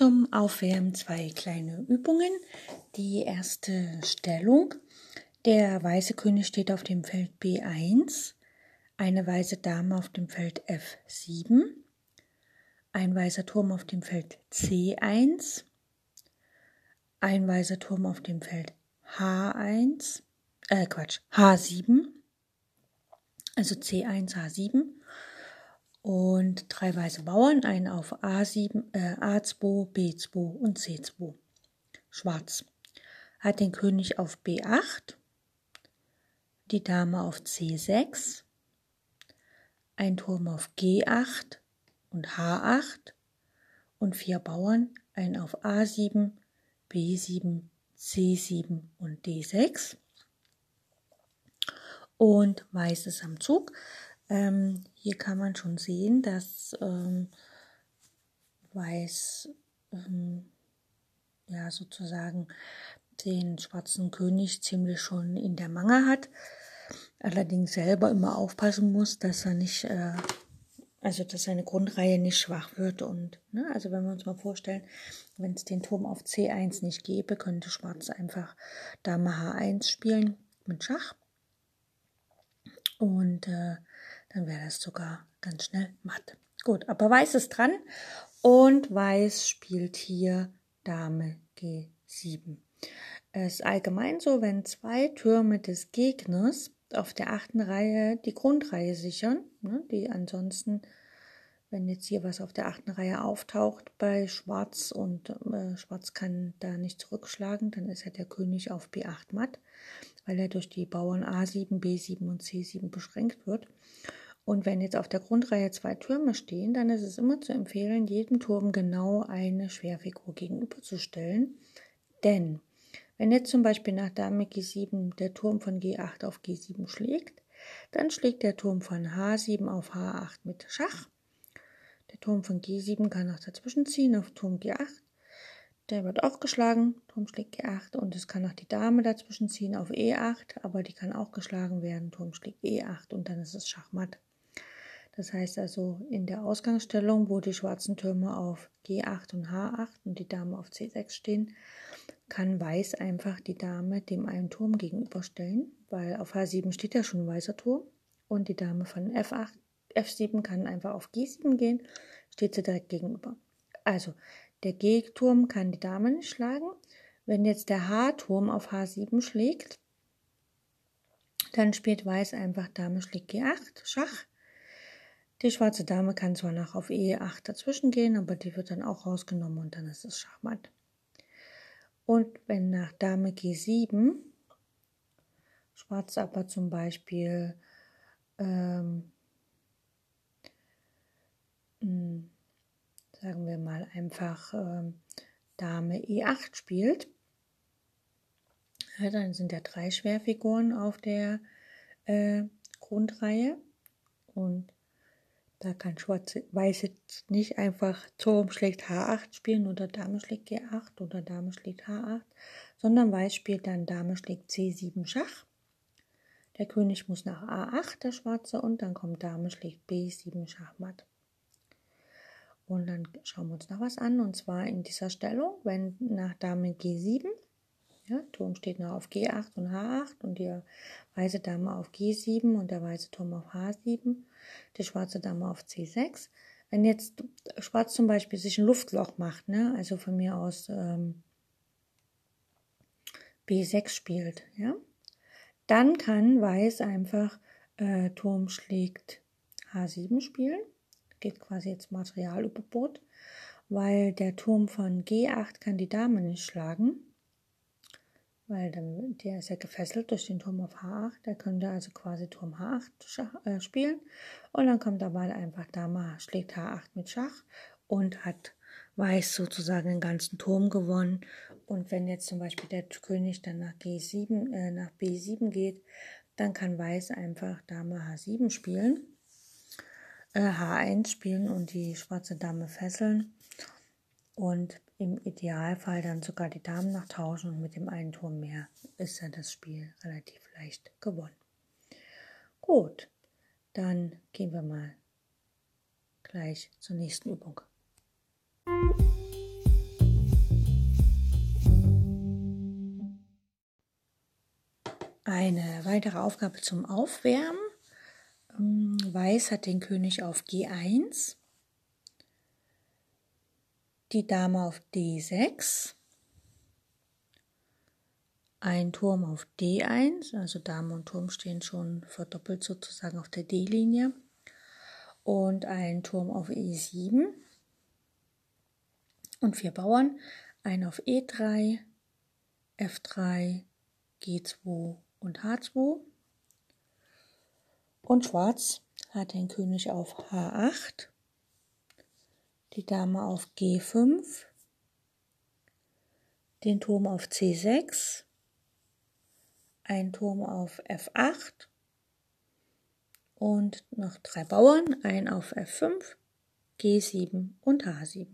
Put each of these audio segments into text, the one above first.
Zum Aufwärmen zwei kleine Übungen. Die erste Stellung. Der weiße König steht auf dem Feld B1, eine weiße Dame auf dem Feld F7, ein weißer Turm auf dem Feld C1, ein weißer Turm auf dem Feld H1, äh Quatsch, H7, also C1, H7 und drei weiße Bauern, einen auf A7, äh, A2, B2 und C2. Schwarz hat den König auf B8, die Dame auf C6, ein Turm auf G8 und H8 und vier Bauern, einen auf A7, B7, C7 und D6. Und Weiß ist am Zug. Ähm, hier kann man schon sehen, dass ähm, Weiß ähm, ja sozusagen den schwarzen König ziemlich schon in der Mangel hat. Allerdings selber immer aufpassen muss, dass er nicht, äh, also dass seine Grundreihe nicht schwach wird. Und ne, also wenn wir uns mal vorstellen, wenn es den Turm auf C1 nicht gäbe, könnte Schwarz einfach Dame H1 spielen mit Schach. Und äh, dann wäre das sogar ganz schnell matt. Gut, aber Weiß ist dran und Weiß spielt hier Dame G7. Es ist allgemein so, wenn zwei Türme des Gegners auf der achten Reihe die Grundreihe sichern, ne, die ansonsten, wenn jetzt hier was auf der achten Reihe auftaucht bei Schwarz und äh, Schwarz kann da nicht zurückschlagen, dann ist ja der König auf B8 matt, weil er durch die Bauern A7, B7 und C7 beschränkt wird. Und wenn jetzt auf der Grundreihe zwei Türme stehen, dann ist es immer zu empfehlen, jedem Turm genau eine Schwerfigur gegenüberzustellen. Denn wenn jetzt zum Beispiel nach Dame G7 der Turm von G8 auf G7 schlägt, dann schlägt der Turm von H7 auf H8 mit Schach. Der Turm von G7 kann auch dazwischen ziehen auf Turm G8. Der wird auch geschlagen, Turm schlägt G8 und es kann auch die Dame dazwischen ziehen auf E8, aber die kann auch geschlagen werden, Turm schlägt E8 und dann ist es Schachmatt. Das heißt also in der Ausgangsstellung, wo die schwarzen Türme auf G8 und H8 und die Dame auf C6 stehen, kann Weiß einfach die Dame dem einen Turm gegenüberstellen, weil auf H7 steht ja schon ein weißer Turm und die Dame von F8, F7 kann einfach auf G7 gehen, steht sie direkt gegenüber. Also der G-Turm kann die Dame nicht schlagen. Wenn jetzt der H-Turm auf H7 schlägt, dann spielt Weiß einfach Dame schlägt G8, Schach. Die schwarze Dame kann zwar noch auf E8 dazwischen gehen, aber die wird dann auch rausgenommen und dann ist es Schachmatt. Und wenn nach Dame G7 Schwarz aber zum Beispiel ähm, hm, sagen wir mal einfach ähm, Dame E8 spielt, ja, dann sind ja drei Schwerfiguren auf der äh, Grundreihe und da kann Schwarz-Weiß jetzt nicht einfach Turm schlägt H8 spielen oder Dame schlägt G8 oder Dame schlägt H8, sondern Weiß spielt dann Dame schlägt C7 Schach. Der König muss nach A8, der Schwarze, und dann kommt Dame schlägt B7 Schachmatt. Und dann schauen wir uns noch was an, und zwar in dieser Stellung, wenn nach Dame G7 ja, Turm steht noch auf G8 und H8 und die weiße Dame auf G7 und der weiße Turm auf H7, die schwarze Dame auf C6. Wenn jetzt Schwarz zum Beispiel sich ein Luftloch macht, ne, also von mir aus ähm, B6 spielt, ja, dann kann Weiß einfach äh, Turm schlägt H7 spielen. Geht quasi jetzt Materialüberbot, weil der Turm von G8 kann die Dame nicht schlagen weil dann, der ist ja gefesselt durch den Turm auf H8. Der könnte also quasi Turm H8 äh, spielen. Und dann kommt der Ball einfach Dame schlägt H8 mit Schach und hat Weiß sozusagen den ganzen Turm gewonnen. Und wenn jetzt zum Beispiel der König dann nach G7, äh, nach B7 geht, dann kann Weiß einfach Dame H7 spielen, äh, H1 spielen und die schwarze Dame fesseln. Und im Idealfall dann sogar die Damen noch tauschen und mit dem einen Turm mehr ist ja das Spiel relativ leicht gewonnen. Gut, dann gehen wir mal gleich zur nächsten Übung. Eine weitere Aufgabe zum Aufwärmen. Ähm, Weiß hat den König auf G1, die Dame auf D6, ein Turm auf D1, also Dame und Turm stehen schon verdoppelt sozusagen auf der D-Linie. Und ein Turm auf E7 und vier Bauern, ein auf E3, F3, G2 und H2 und Schwarz hat den König auf H8, die Dame auf G5, den Turm auf C6, ein Turm auf F8 und noch drei Bauern, ein auf F5, G7 und H7.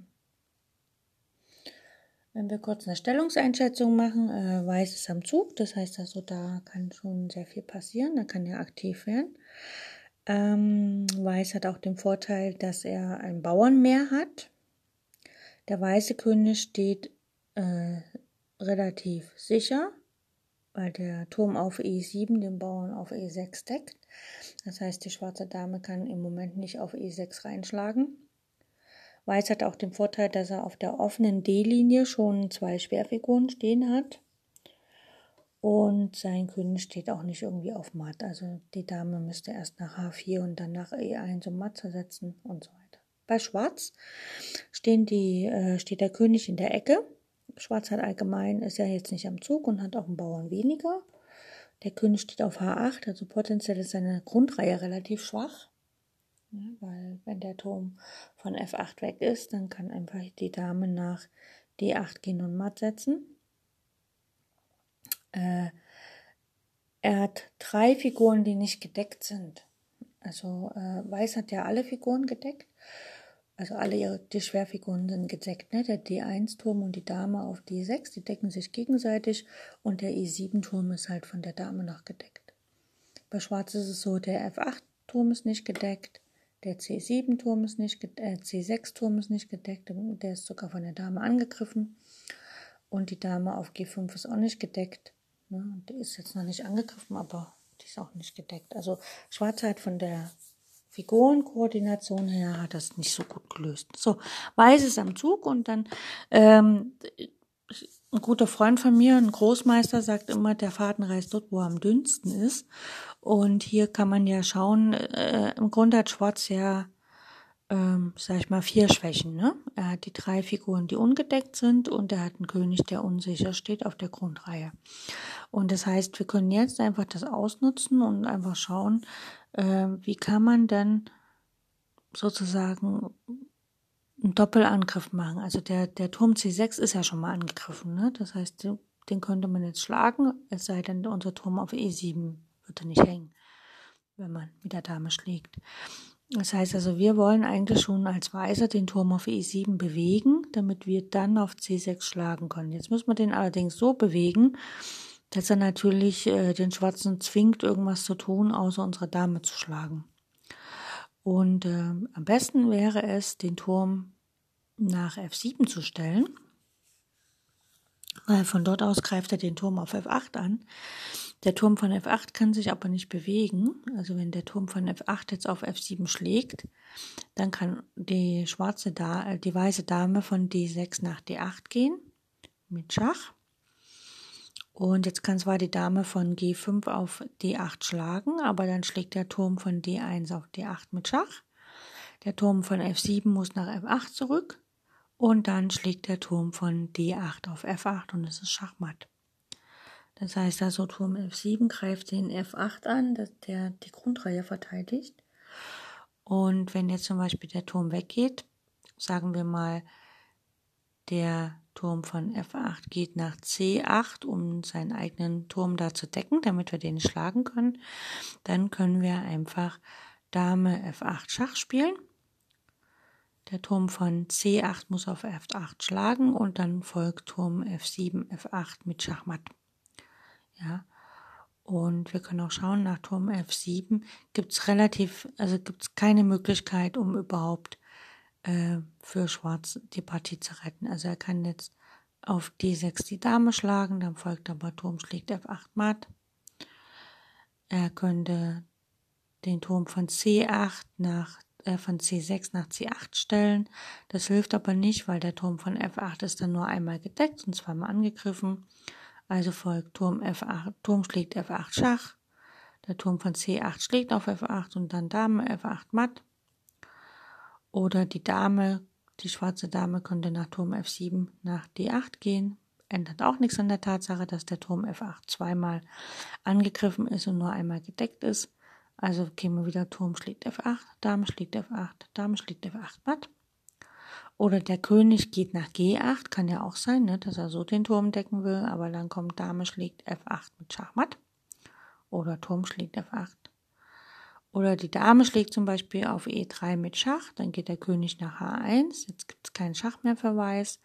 Wenn wir kurz eine Stellungseinschätzung machen, äh, Weiß ist am Zug, das heißt also, da kann schon sehr viel passieren, da kann er aktiv werden. Ähm, Weiß hat auch den Vorteil, dass er ein Bauernmeer hat. Der weiße König steht äh, relativ sicher, weil der Turm auf E7 den Bauern auf E6 deckt. Das heißt, die schwarze Dame kann im Moment nicht auf E6 reinschlagen. Weiß hat auch den Vorteil, dass er auf der offenen D-Linie schon zwei Schwerfiguren stehen hat. Und sein König steht auch nicht irgendwie auf Matt. Also die Dame müsste erst nach H4 und dann nach E1 um Matt setzen und so weiter. Bei Schwarz stehen die, äh, steht der König in der Ecke. Schwarz hat allgemein, ist ja jetzt nicht am Zug und hat auch einen Bauern weniger. Der König steht auf H8, also potenziell ist seine Grundreihe relativ schwach. Ja, weil wenn der Turm von F8 weg ist, dann kann einfach die Dame nach D8 gehen und matt setzen. Äh, er hat drei Figuren, die nicht gedeckt sind. Also äh, Weiß hat ja alle Figuren gedeckt. Also alle ihre, die Schwerfiguren sind gedeckt. Ne? Der D1-Turm und die Dame auf D6, die decken sich gegenseitig und der E7-Turm ist halt von der Dame noch gedeckt. Bei Schwarz ist es so, der F8-Turm ist nicht gedeckt, der C7-Turm ist nicht äh, C6-Turm ist nicht gedeckt, der ist sogar von der Dame angegriffen. Und die Dame auf G5 ist auch nicht gedeckt. Ne? Die ist jetzt noch nicht angegriffen, aber die ist auch nicht gedeckt. Also Schwarz hat von der Figurenkoordination her hat das nicht so gut gelöst. So, Weiß ist am Zug und dann ähm, ein guter Freund von mir, ein Großmeister, sagt immer, der Faden reißt dort, wo er am dünnsten ist. Und hier kann man ja schauen, äh, im Grunde hat Schwarz ja ähm, sag ich mal, vier Schwächen. Ne? Er hat die drei Figuren, die ungedeckt sind und er hat einen König, der unsicher steht auf der Grundreihe. Und das heißt, wir können jetzt einfach das ausnutzen und einfach schauen, äh, wie kann man dann sozusagen einen Doppelangriff machen. Also der, der Turm C6 ist ja schon mal angegriffen. Ne? Das heißt, den könnte man jetzt schlagen, es sei denn, unser Turm auf E7 würde nicht hängen, wenn man mit der Dame schlägt. Das heißt also, wir wollen eigentlich schon als Weißer den Turm auf E7 bewegen, damit wir dann auf C6 schlagen können. Jetzt müssen wir den allerdings so bewegen, dass er natürlich äh, den Schwarzen zwingt, irgendwas zu tun, außer unsere Dame zu schlagen. Und äh, am besten wäre es, den Turm nach F7 zu stellen, weil von dort aus greift er den Turm auf F8 an. Der Turm von F8 kann sich aber nicht bewegen. Also wenn der Turm von F8 jetzt auf F7 schlägt, dann kann die schwarze da äh, die weiße Dame von D6 nach D8 gehen mit Schach. Und jetzt kann zwar die Dame von G5 auf D8 schlagen, aber dann schlägt der Turm von D1 auf D8 mit Schach. Der Turm von F7 muss nach F8 zurück und dann schlägt der Turm von D8 auf F8 und es ist Schachmatt. Das heißt also Turm F7 greift den F8 an, dass der die Grundreihe verteidigt. Und wenn jetzt zum Beispiel der Turm weggeht, sagen wir mal, der Turm von F8 geht nach C8, um seinen eigenen Turm da zu decken, damit wir den schlagen können. Dann können wir einfach Dame F8 Schach spielen. Der Turm von C8 muss auf F8 schlagen und dann folgt Turm F7, F8 mit Schachmatt. Ja. Und wir können auch schauen, nach Turm F7 gibt es relativ, also gibt es keine Möglichkeit, um überhaupt äh, für Schwarz die Partie zu retten. Also er kann jetzt auf D6 die Dame schlagen, dann folgt aber Turm schlägt F8 matt. Er könnte den Turm von C8 nach äh, von C6 nach C8 stellen. Das hilft aber nicht, weil der Turm von F8 ist dann nur einmal gedeckt und zweimal angegriffen. Also folgt Turm F8, Turm schlägt F8 Schach. Der Turm von C8 schlägt auf F8 und dann Dame F8 matt. Oder die Dame, die schwarze Dame könnte nach Turm F7 nach D8 gehen. Ändert auch nichts an der Tatsache, dass der Turm F8 zweimal angegriffen ist und nur einmal gedeckt ist. Also käme wieder Turm schlägt F8, Dame schlägt F8, Dame schlägt F8 matt. Oder der König geht nach G8, kann ja auch sein, ne, dass er so den Turm decken will, aber dann kommt Dame schlägt F8 mit Schachmatt. Oder Turm schlägt F8. Oder die Dame schlägt zum Beispiel auf E3 mit Schach, dann geht der König nach H1, jetzt gibt es keinen Schach mehr für Weiß.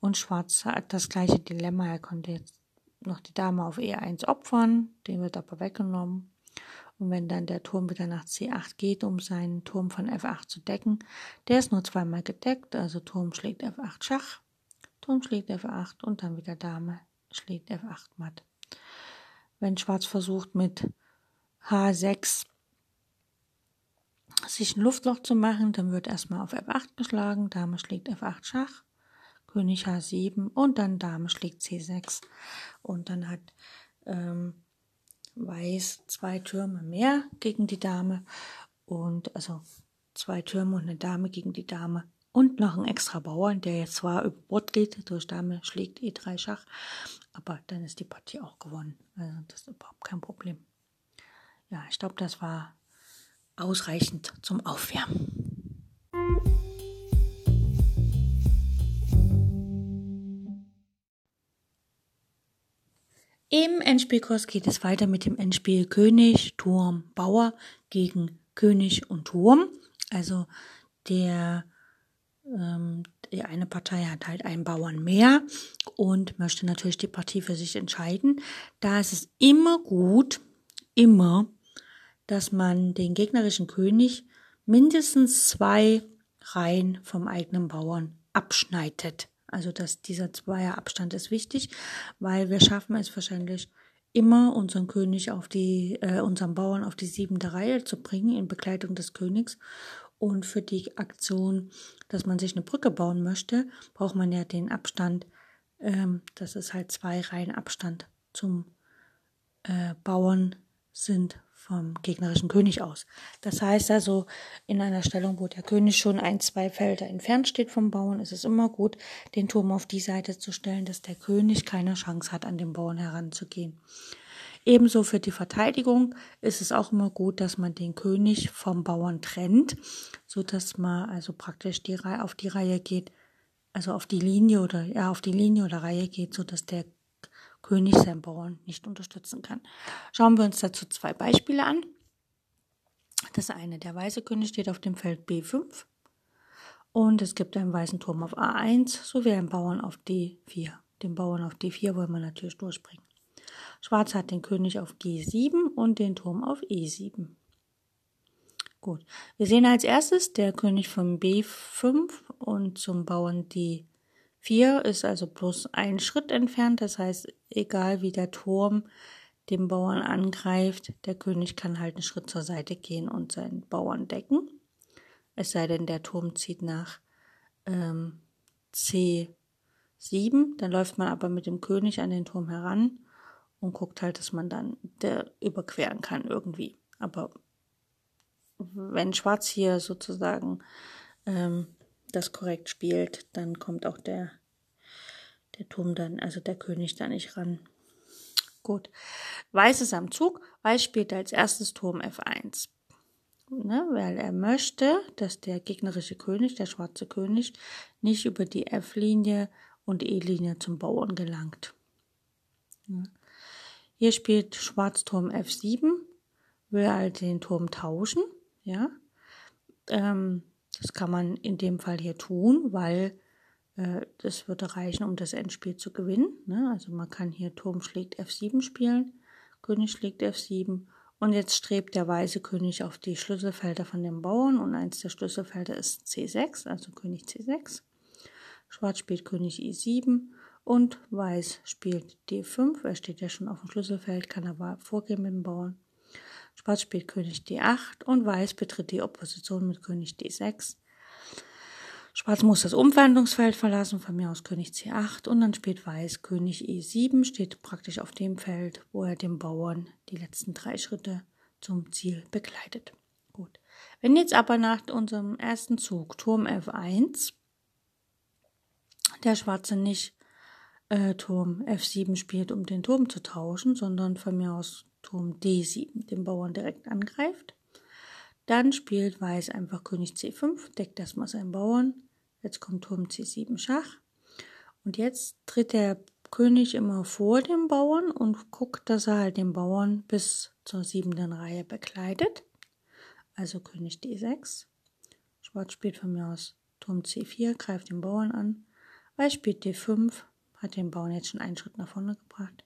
Und Schwarz hat das gleiche Dilemma, er konnte jetzt noch die Dame auf E1 opfern, den wird aber weggenommen. Und wenn dann der Turm wieder nach C8 geht, um seinen Turm von F8 zu decken, der ist nur zweimal gedeckt, also Turm schlägt F8 Schach, Turm schlägt F8 und dann wieder Dame schlägt F8 matt. Wenn Schwarz versucht mit H6 sich ein Luftloch zu machen, dann wird erstmal auf F8 geschlagen, Dame schlägt F8 Schach, König H7 und dann Dame schlägt C6. Und dann hat ähm, Weiß zwei Türme mehr gegen die Dame und also zwei Türme und eine Dame gegen die Dame und noch ein extra Bauern, der jetzt zwar über Bord geht, durch Dame schlägt E3 Schach, aber dann ist die Partie auch gewonnen. Also das ist überhaupt kein Problem. Ja, ich glaube, das war ausreichend zum Aufwärmen. Im Endspielkurs geht es weiter mit dem Endspiel König, Turm, Bauer gegen König und Turm. Also der ähm, die eine Partei hat halt einen Bauern mehr und möchte natürlich die Partie für sich entscheiden. Da ist es immer gut, immer, dass man den gegnerischen König mindestens zwei Reihen vom eigenen Bauern abschneidet. Also dass dieser Zweierabstand ist wichtig, weil wir schaffen es wahrscheinlich immer unseren König auf die, äh, unseren Bauern auf die siebente Reihe zu bringen in Begleitung des Königs. Und für die Aktion, dass man sich eine Brücke bauen möchte, braucht man ja den Abstand, ähm, das ist halt zwei Reihen Abstand zum äh, Bauern sind vom gegnerischen König aus. Das heißt also, in einer Stellung, wo der König schon ein, zwei Felder entfernt steht vom Bauern, ist es immer gut, den Turm auf die Seite zu stellen, dass der König keine Chance hat, an den Bauern heranzugehen. Ebenso für die Verteidigung ist es auch immer gut, dass man den König vom Bauern trennt, so dass man also praktisch die Reihe auf die Reihe geht, also auf die Linie oder ja auf die Linie oder Reihe geht, so dass der König seinen Bauern nicht unterstützen kann. Schauen wir uns dazu zwei Beispiele an. Das eine, der weiße König steht auf dem Feld B5 und es gibt einen weißen Turm auf A1 sowie einen Bauern auf D4. Den Bauern auf D4 wollen wir natürlich durchbringen. Schwarz hat den König auf G7 und den Turm auf E7. Gut, wir sehen als erstes der König von B5 und zum Bauern D4 4 ist also bloß ein Schritt entfernt, das heißt, egal wie der Turm den Bauern angreift, der König kann halt einen Schritt zur Seite gehen und seinen Bauern decken. Es sei denn, der Turm zieht nach ähm, C7, dann läuft man aber mit dem König an den Turm heran und guckt halt, dass man dann der überqueren kann irgendwie. Aber wenn Schwarz hier sozusagen ähm, das korrekt spielt, dann kommt auch der, der Turm dann, also der König da nicht ran. Gut. Weiß ist am Zug. Weiß spielt als erstes Turm F1. ne, weil er möchte, dass der gegnerische König, der schwarze König, nicht über die F-Linie und E-Linie zum Bauern gelangt. Ja. Hier spielt Schwarz Turm F7, will halt den Turm tauschen, ja. Ähm, das kann man in dem Fall hier tun, weil äh, das würde reichen, um das Endspiel zu gewinnen. Ne? Also man kann hier Turm schlägt F7 spielen, König schlägt F7 und jetzt strebt der weiße König auf die Schlüsselfelder von den Bauern und eins der Schlüsselfelder ist C6, also König C6. Schwarz spielt König E7 und Weiß spielt D5. Er steht ja schon auf dem Schlüsselfeld, kann aber vorgehen mit dem Bauern. Schwarz spielt König D8 und Weiß betritt die Opposition mit König D6. Schwarz muss das Umwandlungsfeld verlassen, von mir aus König C8 und dann spielt Weiß König E7, steht praktisch auf dem Feld, wo er dem Bauern die letzten drei Schritte zum Ziel begleitet. Gut. Wenn jetzt aber nach unserem ersten Zug Turm F1 der Schwarze nicht äh, Turm F7 spielt, um den Turm zu tauschen, sondern von mir aus Turm D7 den Bauern direkt angreift, dann spielt Weiß einfach König C5, deckt erstmal seinen Bauern Jetzt kommt Turm C7 Schach. Und jetzt tritt der König immer vor dem Bauern und guckt, dass er halt den Bauern bis zur siebenten Reihe bekleidet. Also König D6. Schwarz spielt von mir aus Turm C4, greift den Bauern an. Weiß spielt D5, hat den Bauern jetzt schon einen Schritt nach vorne gebracht.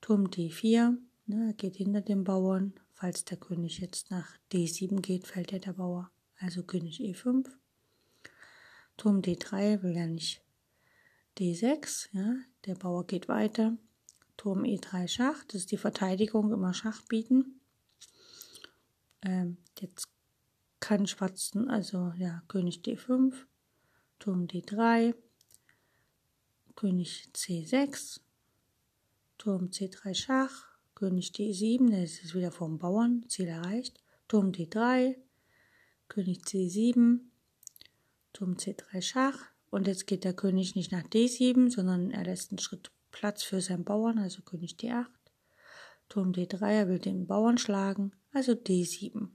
Turm D4, ne, geht hinter dem Bauern. Falls der König jetzt nach D7 geht, fällt ja der Bauer. Also König E5. Turm D3 will ja nicht D6, ja, der Bauer geht weiter. Turm E3 Schach, das ist die Verteidigung, immer Schach bieten. Ähm, jetzt kann Schwarzen, also ja, König D5, Turm D3, König C6, Turm C3 Schach, König D7, das ist wieder vom Bauern, Ziel erreicht, Turm D3, König C7, Turm C3 Schach. Und jetzt geht der König nicht nach D7, sondern er lässt einen Schritt Platz für seinen Bauern, also König D8. Turm D3, er will den Bauern schlagen, also D7.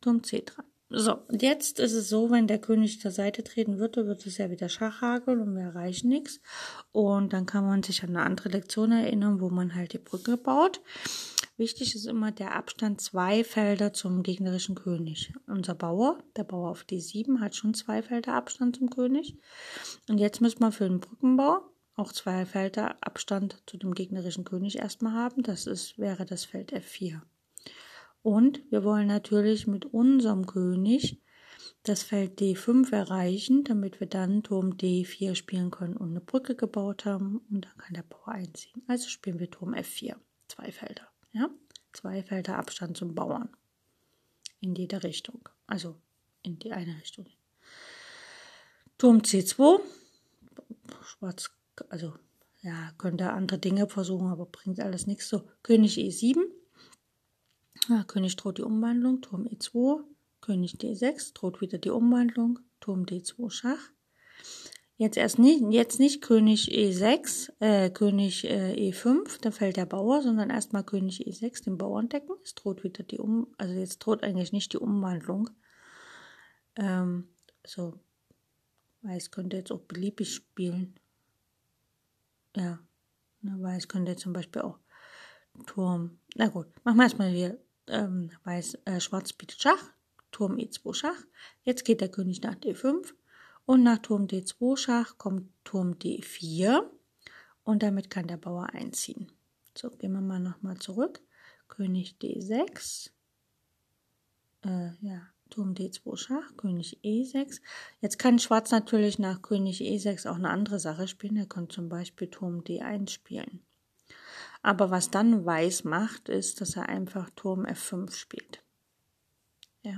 Turm C3. So, und jetzt ist es so, wenn der König zur Seite treten würde, wird es ja wieder Schachhagel und wir erreichen nichts. Und dann kann man sich an eine andere Lektion erinnern, wo man halt die Brücke baut. Wichtig ist immer der Abstand zwei Felder zum gegnerischen König. Unser Bauer, der Bauer auf D7, hat schon zwei Felder Abstand zum König. Und jetzt müssen wir für den Brückenbau auch zwei Felder Abstand zu dem gegnerischen König erstmal haben. Das ist, wäre das Feld F4. Und wir wollen natürlich mit unserem König das Feld D5 erreichen, damit wir dann Turm D4 spielen können und eine Brücke gebaut haben und dann kann der Bauer einziehen. Also spielen wir Turm F4, zwei Felder. Ja? Zwei Felder Abstand zum Bauern. In jede Richtung. Also in die eine Richtung. Turm C2. Schwarz, also ja, könnte andere Dinge versuchen, aber bringt alles nichts. So, König E7. Ja, König droht die Umwandlung. Turm E2. König D6 droht wieder die Umwandlung. Turm D2 Schach. Jetzt erst nicht, jetzt nicht König E6, äh, König äh, E5, da fällt der Bauer, sondern erstmal König E6, den Bauern decken. Es droht wieder die Um, also jetzt droht eigentlich nicht die Umwandlung. Ähm, so, Weiß könnte jetzt auch beliebig spielen. Ja, ne, Weiß könnte zum Beispiel auch Turm. Na gut, machen wir erstmal hier ähm, Weiß, äh, Schwarz bietet Schach, Turm E2 Schach. Jetzt geht der König nach D5 und nach Turm D2 Schach kommt Turm D4 und damit kann der Bauer einziehen. So, gehen wir mal nochmal zurück. König D6. Äh, ja, Turm D2 Schach, König E6. Jetzt kann Schwarz natürlich nach König E6 auch eine andere Sache spielen. Er kann zum Beispiel Turm D1 spielen. Aber was dann Weiß macht, ist, dass er einfach Turm F5 spielt. Ja.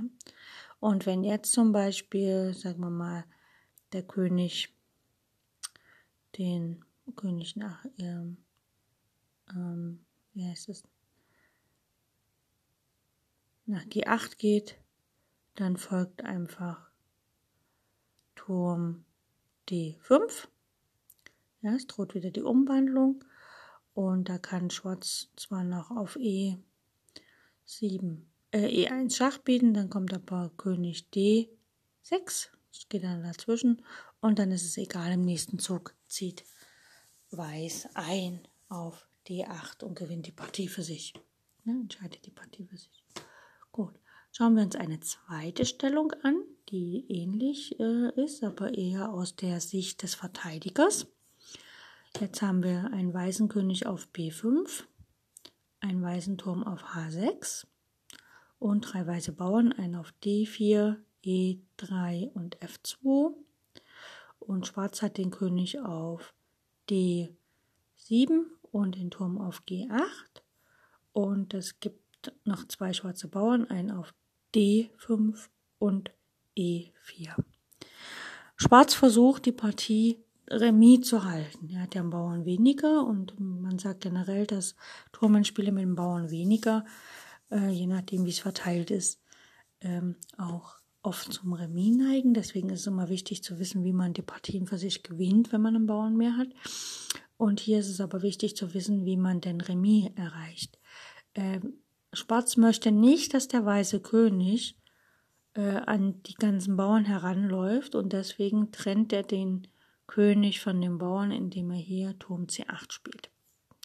Und wenn jetzt zum Beispiel, sagen wir mal, der König den König nach ähm, ähm, wie heißt es nach G8 geht, dann folgt einfach Turm D5. Ja, es droht wieder die Umwandlung und da kann Schwarz zwar noch auf E7 äh, E1 Schach bieten, dann kommt aber König D6, das geht dann dazwischen und dann ist es egal, im nächsten Zug zieht Weiß ein auf D8 und gewinnt die Partie für sich. Ja, entscheidet die Partie für sich. Gut, schauen wir uns eine zweite Stellung an, die ähnlich äh, ist, aber eher aus der Sicht des Verteidigers. Jetzt haben wir einen weißen König auf B5, einen weißen Turm auf H6 und drei weiße Bauern, einen auf D4, E3 und F2. Und Schwarz hat den König auf D7 und den Turm auf G8. Und es gibt noch zwei schwarze Bauern, einen auf D5 und E4. Schwarz versucht die Partie Remis zu halten. Er hat ja einen Bauern weniger und man sagt generell, dass Turmenspiele mit dem Bauern weniger, äh, je nachdem wie es verteilt ist, ähm, auch oft zum Remis neigen. Deswegen ist es immer wichtig zu wissen, wie man die Partien für sich gewinnt, wenn man einen Bauern mehr hat. Und hier ist es aber wichtig zu wissen, wie man den Remis erreicht. Ähm, Schwarz möchte nicht, dass der weiße König äh, an die ganzen Bauern heranläuft und deswegen trennt er den König von dem Bauern, indem er hier Turm C8 spielt.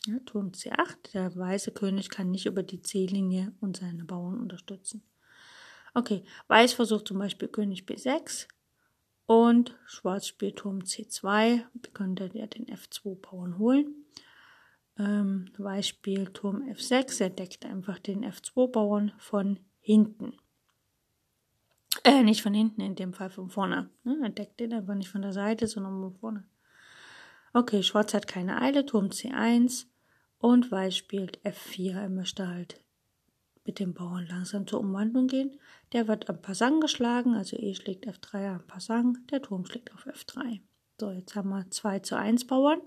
Ja, Turm C8, der weiße König kann nicht über die C-Linie und seine Bauern unterstützen. Okay, Weiß versucht zum Beispiel König B6 und Schwarz spielt Turm C2. Könnte ja den F2-Bauern holen. Ähm, Weiß spielt Turm F6, er deckt einfach den F2-Bauern von hinten. Äh, nicht von hinten, in dem Fall von vorne. Ne? Er deckt den einfach nicht von der Seite, sondern von vorne. Okay, Schwarz hat keine Eile, Turm C1 und Weiß spielt F4. Er möchte halt mit dem Bauern langsam zur Umwandlung gehen. Der wird am Passang geschlagen, also E schlägt F3 am Passang, der Turm schlägt auf F3. So, jetzt haben wir 2 zu 1 Bauern,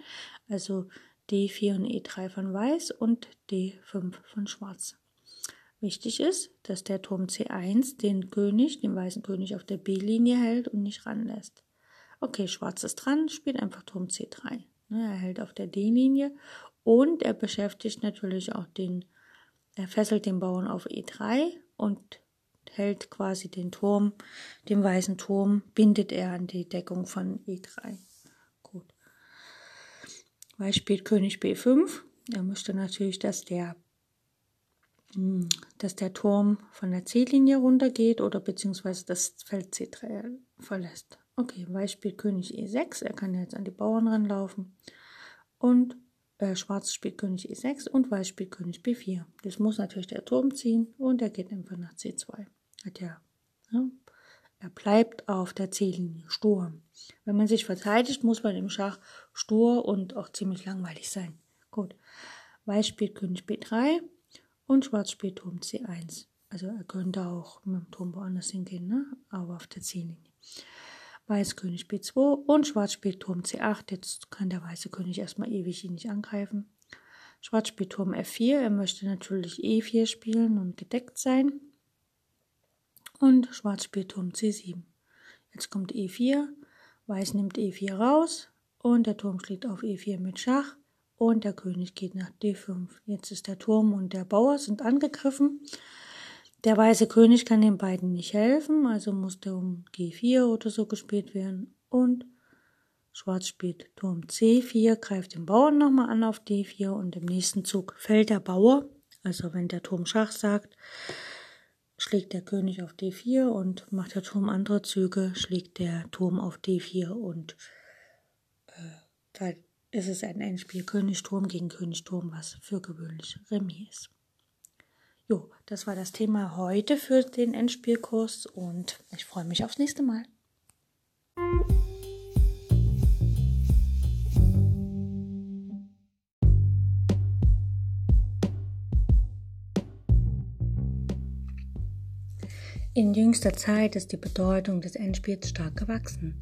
also D4 und E3 von Weiß und D5 von Schwarz. Wichtig ist, dass der Turm C1 den König, den weißen König auf der B-Linie hält und nicht ranlässt. Okay, Schwarz ist dran, spielt einfach Turm C3. Ne, er hält auf der D-Linie und er beschäftigt natürlich auch den er fesselt den Bauern auf E3 und hält quasi den Turm, den weißen Turm, bindet er an die Deckung von E3. Gut. Weiß spielt König B5. Er möchte natürlich, dass der, dass der Turm von der C-Linie runtergeht oder beziehungsweise das Feld C3 verlässt. Okay, Weiß spielt König E6. Er kann jetzt an die Bauern ranlaufen. Und äh, Schwarz spielt König E6 und Weiß spielt König B4. Das muss natürlich der Turm ziehen und er geht einfach nach C2. Hat ja, ja er bleibt auf der C-Linie stur. Wenn man sich verteidigt, muss man im Schach stur und auch ziemlich langweilig sein. Gut. Weiß spielt König B3 und Schwarz spielt Turm C1. Also er könnte auch mit dem Turm woanders hingehen, ne? aber auf der C-Linie. Weiß König B2 und Schwarz spielt Turm C8. Jetzt kann der weiße König erstmal ewig ihn nicht angreifen. Schwarz spielt Turm F4. Er möchte natürlich E4 spielen und gedeckt sein. Und Schwarz spielt Turm C7. Jetzt kommt E4. Weiß nimmt E4 raus und der Turm schlägt auf E4 mit Schach und der König geht nach D5. Jetzt ist der Turm und der Bauer sind angegriffen. Der weiße König kann den beiden nicht helfen, also musste um G4 oder so gespielt werden. Und Schwarz spielt Turm C4, greift den Bauern nochmal an auf D4 und im nächsten Zug fällt der Bauer. Also wenn der Turm Schach sagt, schlägt der König auf D4 und macht der Turm andere Züge, schlägt der Turm auf D4 und äh, da ist es ein Endspiel König-Turm gegen König-Turm, was für gewöhnlich Remis ist. Jo, das war das Thema heute für den Endspielkurs und ich freue mich aufs nächste Mal. In jüngster Zeit ist die Bedeutung des Endspiels stark gewachsen.